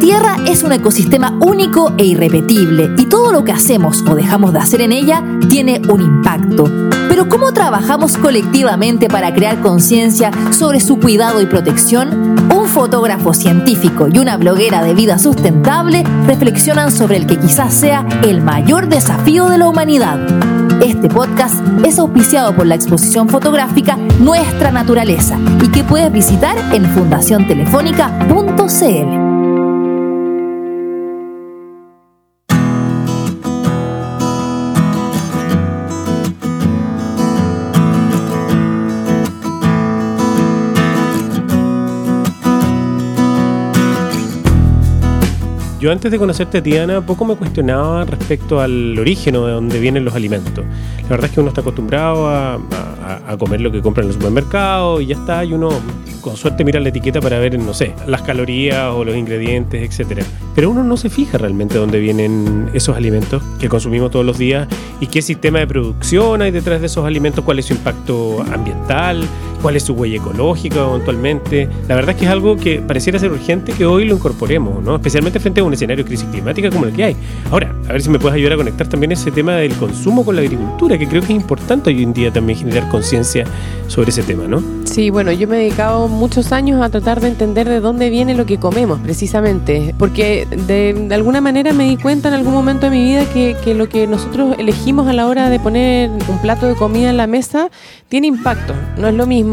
Tierra es un ecosistema único e irrepetible y todo lo que hacemos o dejamos de hacer en ella tiene un impacto. Pero ¿cómo trabajamos colectivamente para crear conciencia sobre su cuidado y protección? Un fotógrafo científico y una bloguera de vida sustentable reflexionan sobre el que quizás sea el mayor desafío de la humanidad. Este podcast es auspiciado por la exposición fotográfica Nuestra Naturaleza y que puedes visitar en fundaciontelefónica.cl. Yo antes de conocerte, Tiana, poco me cuestionaba respecto al origen de dónde vienen los alimentos. La verdad es que uno está acostumbrado a, comer lo que compra en el supermercado y ya está, y uno con suerte mira la etiqueta para ver, no sé, las calorías o los ingredientes, etcétera. Pero uno no se fija realmente dónde vienen esos alimentos que consumimos todos los días y qué sistema de producción hay detrás de esos alimentos, cuál es su impacto ambiental, cuál es su huella ecológica eventualmente. La verdad es que es algo que pareciera ser urgente que hoy lo incorporemos, ¿no? especialmente frente a un escenario de crisis climática como el que hay. Ahora, a ver si me puedes ayudar a conectar también ese tema del consumo con la agricultura, que creo que es importante hoy en día también generar conciencia sobre ese tema, ¿no? Sí, bueno, yo me he dedicado muchos años a tratar de entender de dónde viene lo que comemos, precisamente, porque de, alguna manera me di cuenta en algún momento de mi vida que, que lo que nosotros elegimos a la hora de poner un plato de comida en la mesa tiene impacto. No es lo mismo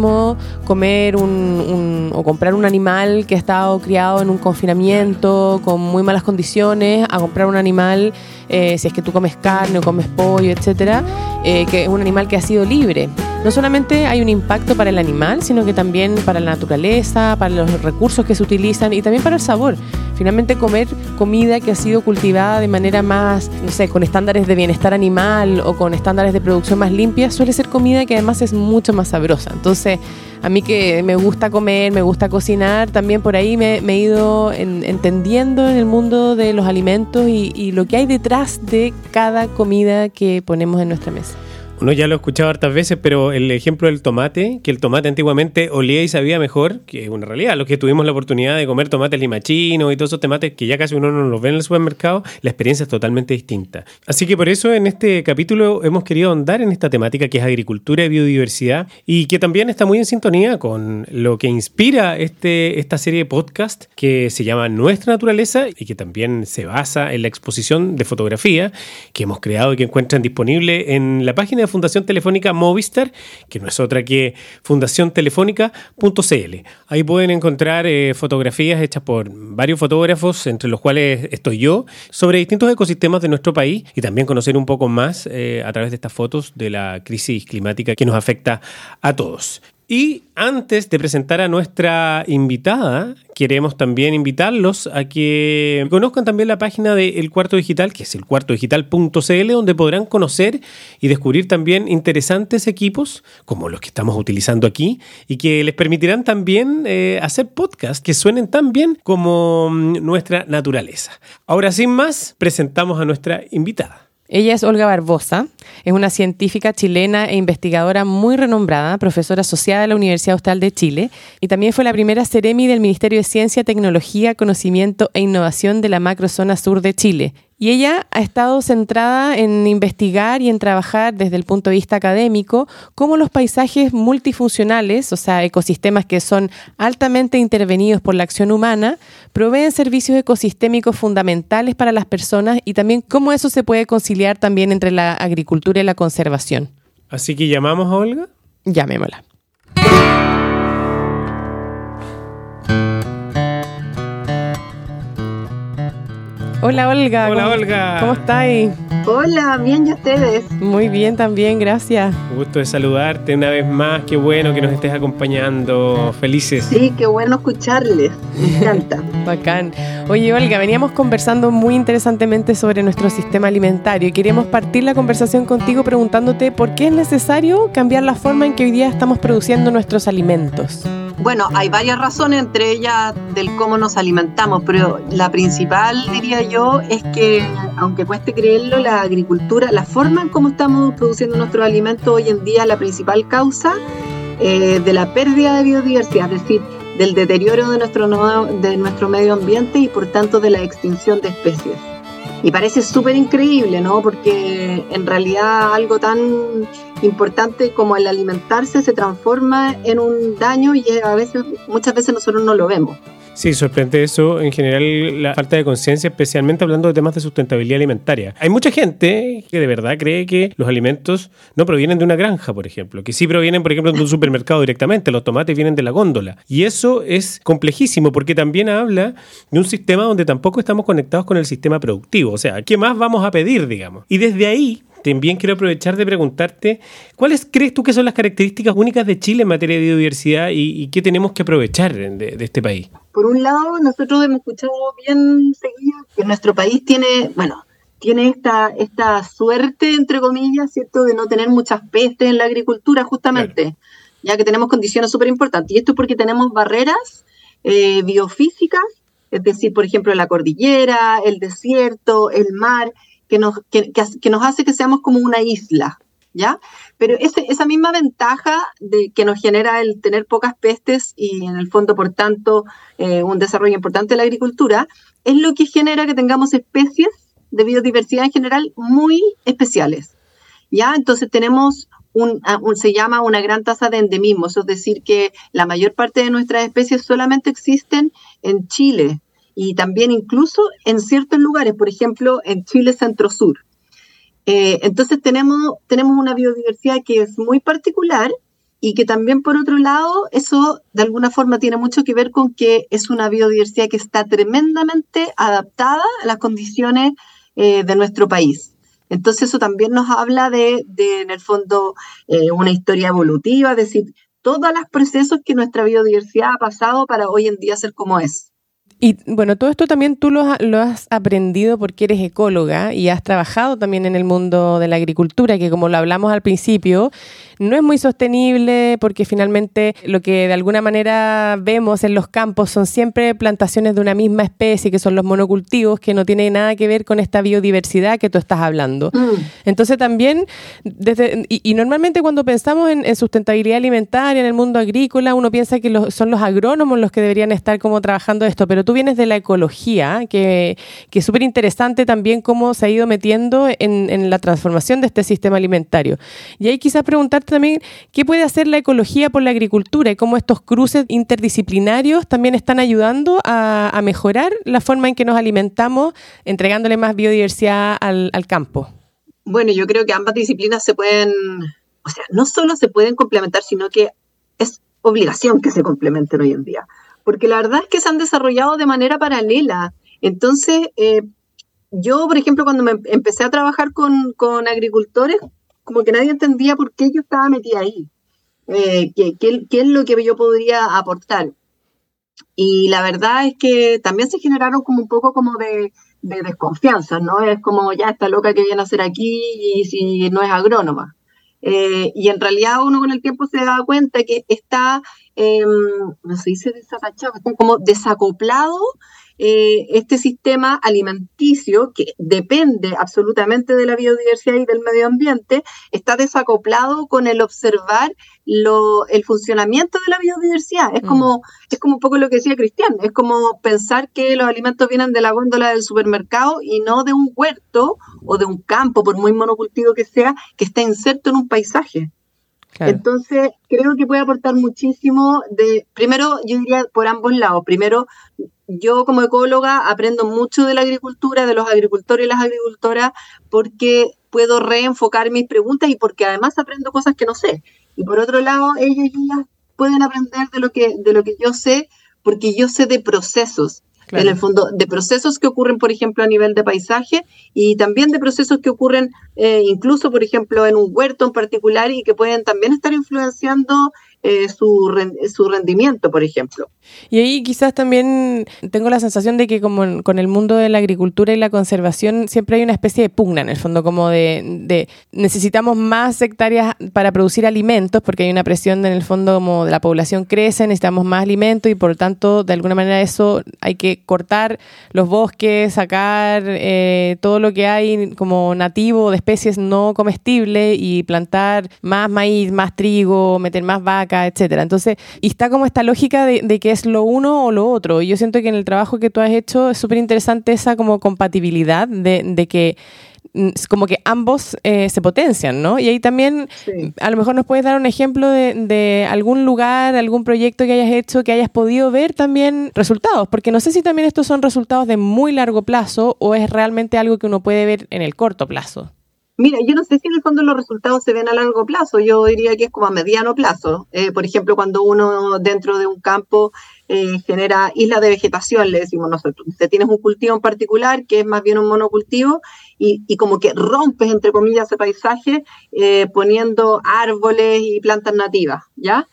comer un, o comprar un animal que ha estado criado en un confinamiento con muy malas condiciones a comprar un animal, eh, si es que tú comes carne o comes pollo, etcétera, eh, que es un animal que ha sido libre no solamente hay un impacto para el animal, sino que también para la naturaleza, para los recursos que se utilizan y también para el sabor. Finalmente comer comida que ha sido cultivada de manera más, no sé, con estándares de bienestar animal o con estándares de producción más limpias, suele ser comida que además es mucho más sabrosa. Entonces, a mí que me gusta comer, me gusta cocinar, también por ahí me, he ido entendiendo en el mundo de los alimentos y lo que hay detrás de cada comida que ponemos en nuestra mesa. Uno ya lo ha escuchado hartas veces, pero el ejemplo del tomate, que el tomate antiguamente olía y sabía mejor, que es una realidad. Los que tuvimos la oportunidad de comer tomates limachinos y todos esos tomates que ya casi uno no los ve en el supermercado, la experiencia es totalmente distinta. Así que por eso en este capítulo hemos querido ahondar en esta temática que es agricultura y biodiversidad y que también está muy en sintonía con lo que inspira este, esta serie de podcast que se llama Nuestra Naturaleza y que también se basa en la exposición de fotografía que hemos creado y que encuentran disponible en la página Fundación Telefónica Movistar, que no es otra que fundaciontelefónica.cl. Ahí pueden encontrar eh, fotografías hechas por varios fotógrafos, entre los cuales estoy yo, sobre distintos ecosistemas de nuestro país y también conocer un poco más eh, a través de estas fotos de la crisis climática que nos afecta a todos. Y antes de presentar a nuestra invitada, queremos también invitarlos a que conozcan también la página de El Cuarto Digital, que es elcuartodigital.cl, donde podrán conocer y descubrir también interesantes equipos, como los que estamos utilizando aquí, y que les permitirán también eh, hacer podcasts que suenen tan bien como mm, nuestra naturaleza. Ahora, sin más, presentamos a nuestra invitada. Ella es Olga Barbosa, es una científica chilena e investigadora muy renombrada, profesora asociada a la Universidad Austral de Chile y también fue la primera Ceremi del Ministerio de Ciencia, Tecnología, Conocimiento e Innovación de la macrozona sur de Chile y ella ha estado centrada en investigar y en trabajar desde el punto de vista académico cómo los paisajes multifuncionales, o sea, ecosistemas que son altamente intervenidos por la acción humana, proveen servicios ecosistémicos fundamentales para las personas y también cómo eso se puede conciliar también entre la agricultura y la conservación. Así que llamamos a Olga. Llamémosla. Hola Olga. Hola Olga. ¿Cómo estáis? Hola, bien y ustedes. Muy bien también, gracias. Gusto de saludarte una vez más. Qué bueno que nos estés acompañando. Felices. Sí, qué bueno escucharles. Me encanta. Bacán. Oye Olga, veníamos conversando muy interesantemente sobre nuestro sistema alimentario y queríamos partir la conversación contigo preguntándote por qué es necesario cambiar la forma en que hoy día estamos produciendo nuestros alimentos. Bueno, hay varias razones, entre ellas del cómo nos alimentamos, pero la principal, diría yo, es que, aunque cueste creerlo, la agricultura, la forma en cómo estamos produciendo nuestros alimentos hoy en día, la principal causa eh, de la pérdida de biodiversidad, es decir, del deterioro de nuestro, de nuestro medio ambiente y por tanto de la extinción de especies. Y parece súper increíble, ¿no? Porque en realidad algo tan importante como el alimentarse se transforma en un daño y a veces, muchas veces nosotros no lo vemos. Sí, sorprende eso. En general, la falta de conciencia, especialmente hablando de temas de sustentabilidad alimentaria. Hay mucha gente que de verdad cree que los alimentos no provienen de una granja, por ejemplo, que sí provienen, por ejemplo, de un supermercado directamente. Los tomates vienen de la góndola. Y eso es complejísimo porque también habla de un sistema donde tampoco estamos conectados con el sistema productivo. O sea, ¿qué más vamos a pedir, digamos? Y desde ahí también quiero aprovechar de preguntarte, ¿cuáles crees tú que son las características únicas de Chile en materia de biodiversidad y, qué tenemos que aprovechar de, este país? Por un lado, nosotros hemos escuchado bien seguido que nuestro país tiene, bueno, tiene esta, esta suerte, entre comillas, ¿cierto?, de no tener muchas pestes en la agricultura, justamente, ya que tenemos condiciones súper importantes. Y esto es porque tenemos barreras eh, biofísicas, es decir, por ejemplo, la cordillera, el desierto, el mar, que nos, que, nos hace que seamos como una isla, ¿ya? Pero ese, esa misma ventaja de, que nos genera el tener pocas pestes y en el fondo, por tanto, eh, un desarrollo importante de la agricultura, es lo que genera que tengamos especies de biodiversidad en general muy especiales, ¿ya? Entonces tenemos un, se llama una gran tasa de endemismo, es decir, que la mayor parte de nuestras especies solamente existen en Chile, y también incluso en ciertos lugares, por ejemplo, en Chile Centro-Sur. Eh, entonces tenemos, tenemos una biodiversidad que es muy particular y que también por otro lado eso de alguna forma tiene mucho que ver con que es una biodiversidad que está tremendamente adaptada a las condiciones eh, de nuestro país. Entonces eso también nos habla de, en el fondo, eh, una historia evolutiva, es decir, todos los procesos que nuestra biodiversidad ha pasado para hoy en día ser como es. Y bueno, todo esto también tú lo, has aprendido porque eres ecóloga y has trabajado también en el mundo de la agricultura, que como lo hablamos al principio, no es muy sostenible porque finalmente lo que de alguna manera vemos en los campos son siempre plantaciones de una misma especie, que son los monocultivos, que no tiene nada que ver con esta biodiversidad que tú estás hablando. Mm. Entonces también, desde, y, normalmente cuando pensamos en, sustentabilidad alimentaria, en el mundo agrícola, uno piensa que son los agrónomos los que deberían estar como trabajando esto, pero tú vienes de la ecología, que, que es súper interesante también cómo se ha ido metiendo en, en la transformación de este sistema alimentario. Y ahí quizás también qué puede hacer la ecología por la agricultura y cómo estos cruces interdisciplinarios también están ayudando a, mejorar la forma en que nos alimentamos, entregándole más biodiversidad al, campo. Bueno, yo creo que ambas disciplinas se pueden, o sea, no solo se pueden complementar, sino que es obligación que se complementen hoy en día. Porque la verdad es que se han desarrollado de manera paralela. Entonces, eh, yo, por ejemplo, cuando me empecé a trabajar con, con agricultores, como que nadie entendía por qué yo estaba metida ahí, eh, qué, es lo que yo podría aportar. Y la verdad es que también se generaron como un poco como de, desconfianza, ¿no? Es como ya está loca que viene a hacer aquí y si no es agrónoma. Eh, y en realidad uno con el tiempo se da cuenta que está, em, no se dice desatachado, está como desacoplado eh, este sistema alimenticio, que depende absolutamente de la biodiversidad y del medio ambiente, está desacoplado con el observar lo, el funcionamiento de la biodiversidad. Es, mm. como, es como un poco lo que decía Cristian, es como pensar que los alimentos vienen de la góndola del supermercado y no de un huerto o de un campo, por muy monocultivo que sea, que está inserto en un paisaje. Entonces, creo que puede aportar muchísimo de, primero, yo diría por ambos lados. Primero, yo como ecóloga aprendo mucho de la agricultura, de los agricultores y las agricultoras, porque puedo reenfocar mis preguntas y porque además aprendo cosas que no sé. Y por otro lado, ellos y ellas pueden aprender de lo que, de lo que yo sé, porque yo sé de procesos. En el fondo, de procesos que ocurren, por ejemplo, a nivel de paisaje y también de procesos que ocurren eh, incluso, por ejemplo, en un huerto en particular y que pueden también estar influenciando eh, su, su rendimiento, por ejemplo. Y ahí quizás también tengo la sensación de que como con el mundo de la agricultura y la conservación siempre hay una especie de pugna en el fondo, como de, necesitamos más hectáreas para producir alimentos, porque hay una presión en el fondo como de la población crece, necesitamos más alimentos y por lo tanto de alguna manera eso hay que cortar los bosques, sacar eh, todo lo que hay como nativo de especies no comestibles y plantar más maíz, más trigo, meter más vacas acá, etcétera. Entonces, y está como esta lógica de, que es lo uno o lo otro. Y yo siento que en el trabajo que tú has hecho es súper interesante esa como compatibilidad de, de que como que ambos eh, se potencian, ¿no? Y ahí también, a lo mejor nos puedes dar un ejemplo de, algún lugar, algún proyecto que hayas hecho, que hayas podido ver también resultados, porque no sé si también estos son resultados de muy largo plazo o es realmente algo que uno puede ver en el corto plazo. Mira, yo no sé si en el fondo los resultados se ven a largo plazo, yo diría que es como a mediano plazo. Eh, por ejemplo, cuando uno dentro de un campo eh, genera islas de vegetación, le decimos nosotros, usted tienes un cultivo en particular que es más bien un monocultivo y, y como que rompes, entre comillas, ese paisaje eh, poniendo árboles y plantas nativas, ¿ya?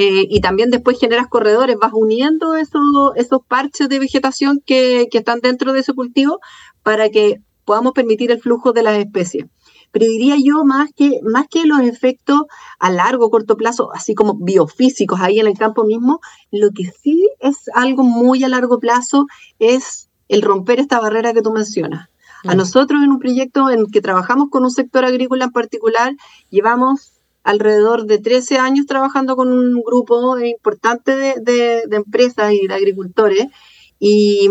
y también después generas corredores, vas uniendo esos, esos parches de vegetación que, que están dentro de ese cultivo para que podamos permitir el flujo de las especies pero diría yo más que, más que los efectos a largo, corto plazo, así como biofísicos ahí en el campo mismo, lo que sí es algo muy a largo plazo es el romper esta barrera que tú mencionas. A mm. nosotros en un proyecto en que trabajamos con un sector agrícola en particular, llevamos alrededor de 13 años trabajando con un grupo importante de, empresas y de agricultores y,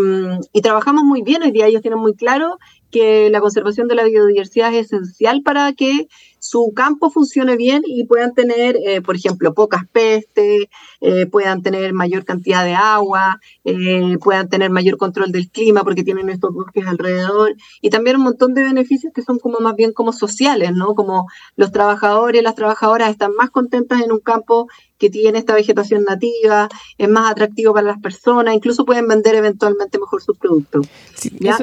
y, trabajamos muy bien. Hoy día ellos tienen muy claro que la conservación de la biodiversidad es esencial para que su campo funcione bien y puedan tener, eh, por ejemplo, pocas pestes, eh, puedan tener mayor cantidad de agua, eh, puedan tener mayor control del clima porque tienen estos bosques alrededor y también un montón de beneficios que son como más bien como sociales, ¿no? Como los trabajadores, las trabajadoras están más contentas en un campo que tiene esta vegetación nativa, es más atractivo para las personas, incluso pueden vender eventualmente mejor sus productos.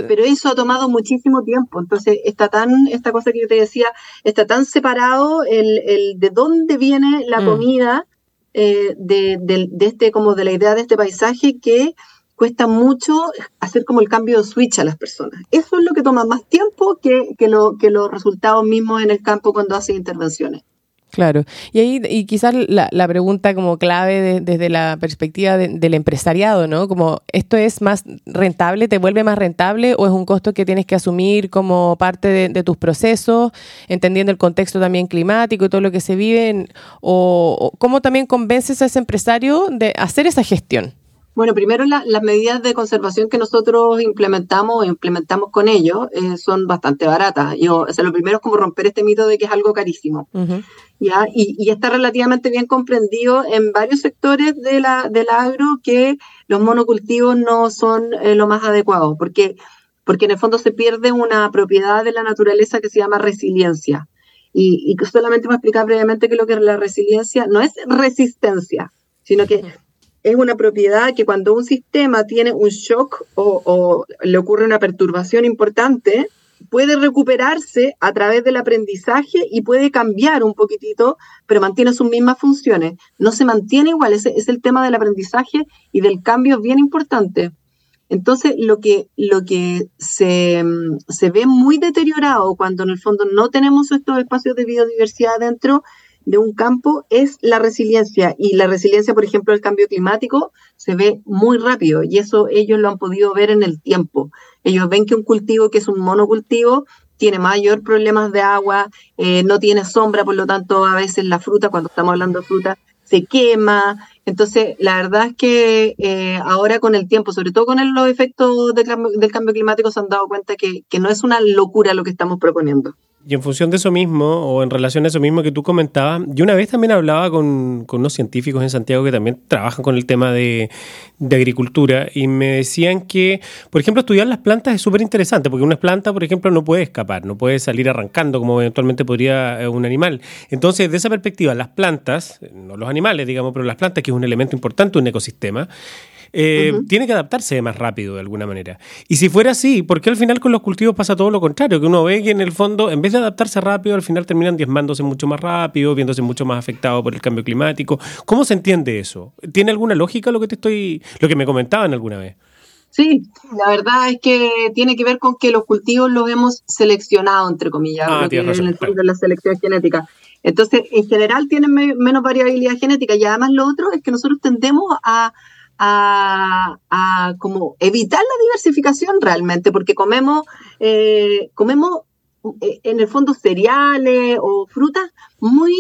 Pero eso ha tomado muchísimo tiempo, entonces está tan, esta cosa que yo te decía, está tan separado el, el de dónde viene la mm. comida eh, de, de, este, como de la idea de este paisaje que cuesta mucho hacer como el cambio de switch a las personas. Eso es lo que toma más tiempo que, que, lo, que los resultados mismos en el campo cuando hacen intervenciones. Claro. Y ahí, y quizás la, la pregunta como clave desde la perspectiva del empresariado, ¿no? Como, ¿esto es más rentable, te vuelve más rentable o es un costo que tienes que asumir como parte de, tus procesos, entendiendo el contexto también climático y todo lo que se vive? o, o, cómo también convences a ese empresario de hacer esa gestión? Bueno, primero las medidas de conservación que nosotros implementamos o implementamos con ellos eh, son bastante baratas. Yo, o sea, lo primero es como romper este mito de que es algo carísimo. ¿ya? Y, está relativamente bien comprendido en varios sectores de la, del agro que los monocultivos no son eh, lo más adecuado, porque, porque en el fondo se pierde una propiedad de la naturaleza que se llama resiliencia. Y, y solamente voy a explicar brevemente que lo que es la resiliencia no es resistencia, sino que es una propiedad que cuando un sistema tiene un shock o, le ocurre una perturbación importante, puede recuperarse a través del aprendizaje y puede cambiar un poquitito, pero mantiene sus mismas funciones. No se mantiene igual, ese es el tema del aprendizaje y del cambio bien importante. Entonces, lo que, lo que se, se ve muy deteriorado cuando en el fondo no tenemos estos espacios de biodiversidad dentro de un campo es la resiliencia. Y la resiliencia, por ejemplo, el cambio climático se ve muy rápido y eso ellos lo han podido ver en el tiempo. Ellos ven que un cultivo que es un monocultivo tiene mayor problemas de agua, eh, no tiene sombra, por lo tanto a veces la fruta, cuando estamos hablando de fruta, se quema. Entonces, la verdad es que eh, ahora con el tiempo, sobre todo con los efectos del cambio, climático, se han dado cuenta que, que no es una locura lo que estamos proponiendo. Y en función de eso mismo, o en relación a eso mismo que tú comentabas, yo una vez también hablaba con, unos científicos en Santiago que también trabajan con el tema de, agricultura y me decían que, por ejemplo, estudiar las plantas es súper interesante, porque una planta, por ejemplo, no puede escapar, no puede salir arrancando como eventualmente podría eh, un animal. Entonces, de esa perspectiva, las plantas, no los animales, digamos, pero las plantas, que es un elemento importante de un ecosistema, eh, tiene que adaptarse más rápido de alguna manera. Y si fuera así, ¿por qué al final con los cultivos pasa todo lo contrario? Que uno ve que en el fondo, en vez de adaptarse rápido, al final terminan diezmándose mucho más rápido, viéndose mucho más afectados por el cambio climático. ¿Cómo se entiende eso? ¿Tiene alguna lógica lo que te estoy, lo que me comentaban alguna vez? Sí, la verdad es que tiene que ver con que los cultivos los hemos seleccionado, entre comillas, ah, en el de la selección genética. Entonces, en general tienen menos variabilidad genética y además lo otro es que nosotros tendemos a a, como evitar la diversificación realmente, porque comemos, eh, comemos eh, en el fondo cereales o frutas muy,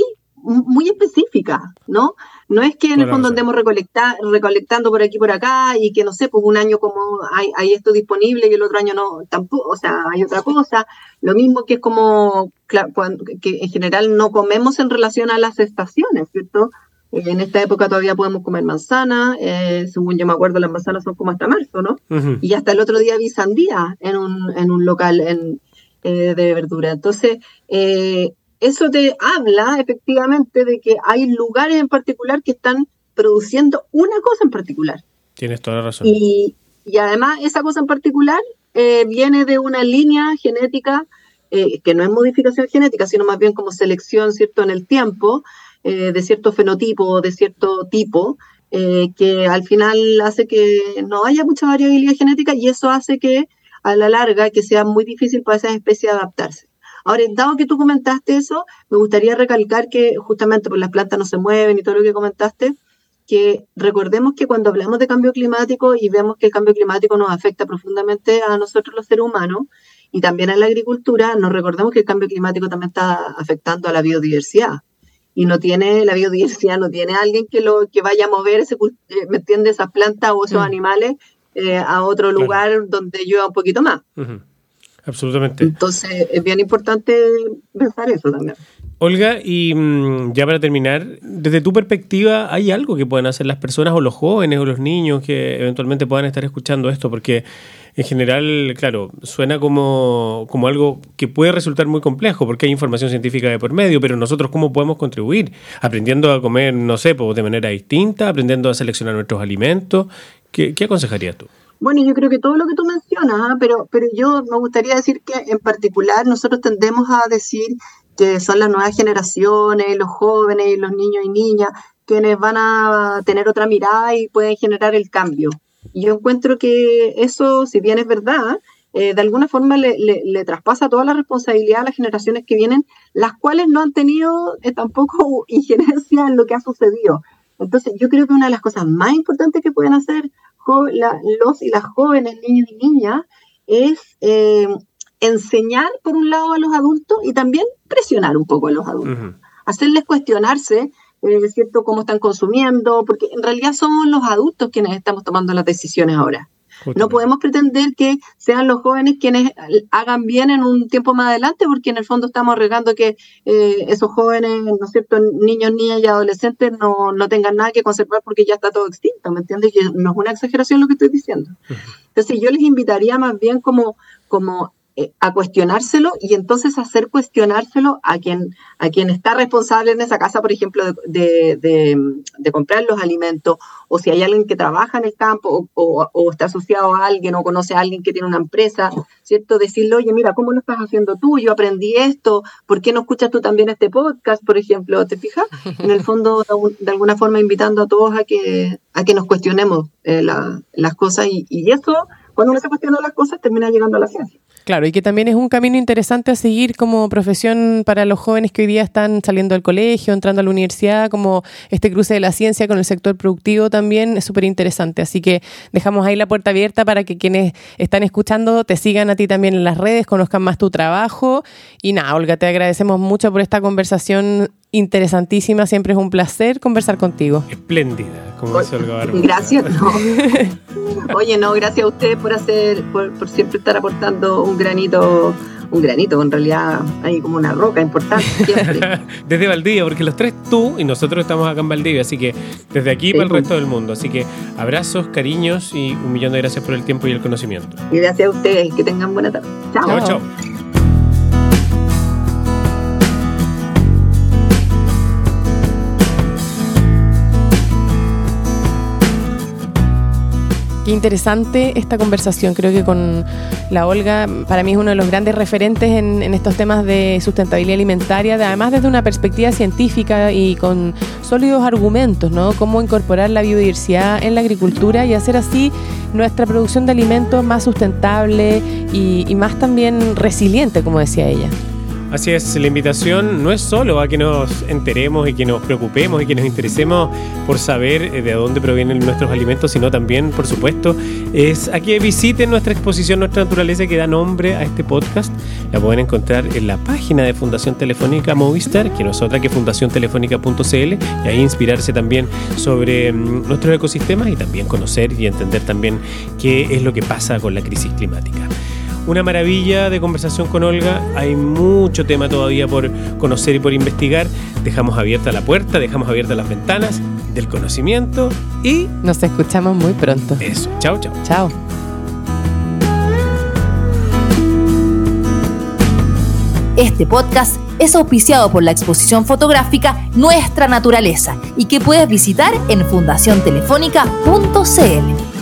muy específicas, ¿no? No es que en el fondo andemos recolectando por aquí por acá y que no sé, pues un año como hay, hay esto disponible y el otro año no, tampoco, o sea, hay otra cosa. Lo mismo que es como que en general no comemos en relación a las estaciones, ¿cierto? En esta época todavía podemos comer manzana, eh, según yo me acuerdo, las manzanas son como hasta marzo, ¿no? Y hasta el otro día vi sandía en un, en un local en, eh, de verdura. Entonces, eh, eso te habla efectivamente de que hay lugares en particular que están produciendo una cosa en particular. Tienes toda la razón. Y, y además esa cosa en particular viene de una línea genética que no es modificación genética, sino más bien como selección, ¿cierto?, en el tiempo, eh, de cierto fenotipo, de cierto tipo, eh, que al final hace que no haya mucha variabilidad genética y eso hace que a la larga que sea muy difícil para esas especies adaptarse. Ahora, dado que tú comentaste eso, me gustaría recalcar que justamente por las plantas no se mueven y todo lo que comentaste, que recordemos que cuando hablamos de cambio climático y vemos que el cambio climático nos afecta profundamente a nosotros los seres humanos y también a la agricultura, nos recordemos que el cambio climático también está afectando a la biodiversidad y no tiene la biodiversidad, no tiene alguien que lo que vaya a mover, ese, eh, ¿me entiende? Esas plantas o esos mm. animales eh, a otro lugar donde llueva un poquito más. Absolutamente. Entonces es bien importante pensar eso también. Olga, y mm, ya para terminar, desde tu perspectiva, ¿hay algo que puedan hacer las personas o los jóvenes o los niños que eventualmente puedan estar escuchando esto? Porque en general, claro, suena como, como algo que puede resultar muy complejo porque hay información científica de por medio, pero nosotros cómo podemos contribuir? Aprendiendo a comer, no sé, de manera distinta, aprendiendo a seleccionar nuestros alimentos. ¿Qué, aconsejarías tú? Bueno, yo creo que todo lo que tú mencionas, ¿ah? pero, pero yo me gustaría decir que en particular nosotros tendemos a decir que son las nuevas generaciones, los jóvenes, los niños y niñas, quienes van a tener otra mirada y pueden generar el cambio. Y yo encuentro que eso, si bien es verdad, eh, de alguna forma le, traspasa toda la responsabilidad a las generaciones que vienen, las cuales no han tenido eh, tampoco injerencia en lo que ha sucedido. Entonces, yo creo que una de las cosas más importantes que pueden hacer los y las jóvenes, niños y niñas, es eh, enseñar, por un lado, a los adultos y también presionar un poco a los adultos. Hacerles cuestionarse eh, ¿cierto? Cómo están consumiendo, porque en realidad son los adultos quienes estamos tomando las decisiones ahora. No podemos pretender que sean los jóvenes quienes hagan bien en un tiempo más adelante, porque en el fondo estamos arriesgando que eh, esos jóvenes, ¿no es cierto?, niños, niñas y adolescentes no, no, tengan nada que conservar porque ya está todo extinto, ¿me entiendes? Y no es una exageración lo que estoy diciendo. Entonces yo les invitaría más bien como, como eh, a cuestionárselo y entonces hacer cuestionárselo a quien, a quien está responsable en esa casa, por ejemplo, de, de, comprar los alimentos, o si hay alguien que trabaja en el campo o, está asociado a alguien o conoce a alguien que tiene una empresa, ¿cierto? Decirle, oye, mira, ¿cómo lo estás haciendo tú? Yo aprendí esto, ¿por qué no escuchas tú también este podcast, por ejemplo? ¿Te fijas? En el fondo, de alguna forma, invitando a todos a que, a que nos cuestionemos eh, las cosas y, y eso, cuando uno se cuestiona las cosas, termina llegando a la ciencia. Claro, y que también es un camino interesante a seguir como profesión para los jóvenes que hoy día están saliendo del colegio, entrando a la universidad, como este cruce de la ciencia con el sector productivo también es súper interesante. Así que dejamos ahí la puerta abierta para que quienes están escuchando te sigan a ti también en las redes, conozcan más tu trabajo. Y nada, Olga, te agradecemos mucho por esta conversación interesantísima. Siempre es un placer conversar contigo. Espléndida, como dice Olga. Gracias, no. Oye, no, gracias a ustedes por hacer, por, siempre estar aportando un granito un granito, en realidad hay como una roca importante siempre. desde Valdivia, porque los tres tú y nosotros estamos acá en Valdivia, así que desde aquí para el pues. resto del mundo. Así que abrazos, cariños y un millón de gracias por el tiempo y el conocimiento. Y gracias a ustedes, que tengan buena tarde. Chao. Chao, chao. Qué interesante esta conversación. Creo que con la Olga, para mí es uno de los grandes referentes en, estos temas de sustentabilidad alimentaria, además desde una perspectiva científica y con sólidos argumentos, ¿no? Cómo incorporar la biodiversidad en la agricultura y hacer así nuestra producción de alimentos más sustentable y más también resiliente, como decía ella. Así es, la invitación no es solo a que nos enteremos y que nos preocupemos y que nos interesemos por saber eh, de dónde provienen nuestros alimentos, sino también, por supuesto, es a que visiten nuestra exposición Nuestra Naturaleza que da nombre a este podcast. La pueden encontrar en la página de Fundación Telefónica Movistar, que no es otra que fundaciontelefónica.cl, y ahí inspirarse también sobre mm, nuestros ecosistemas y también conocer y entender también qué es lo que pasa con la crisis climática una maravilla de conversación con Olga. Hay mucho tema todavía por conocer y por investigar. Dejamos abierta la puerta, dejamos abiertas las ventanas del conocimiento y nos escuchamos muy pronto. Eso. Chao, chao. Chao. Este podcast es auspiciado por la exposición fotográfica Nuestra Naturaleza y que puedes visitar en fundaciontelefónica.cl.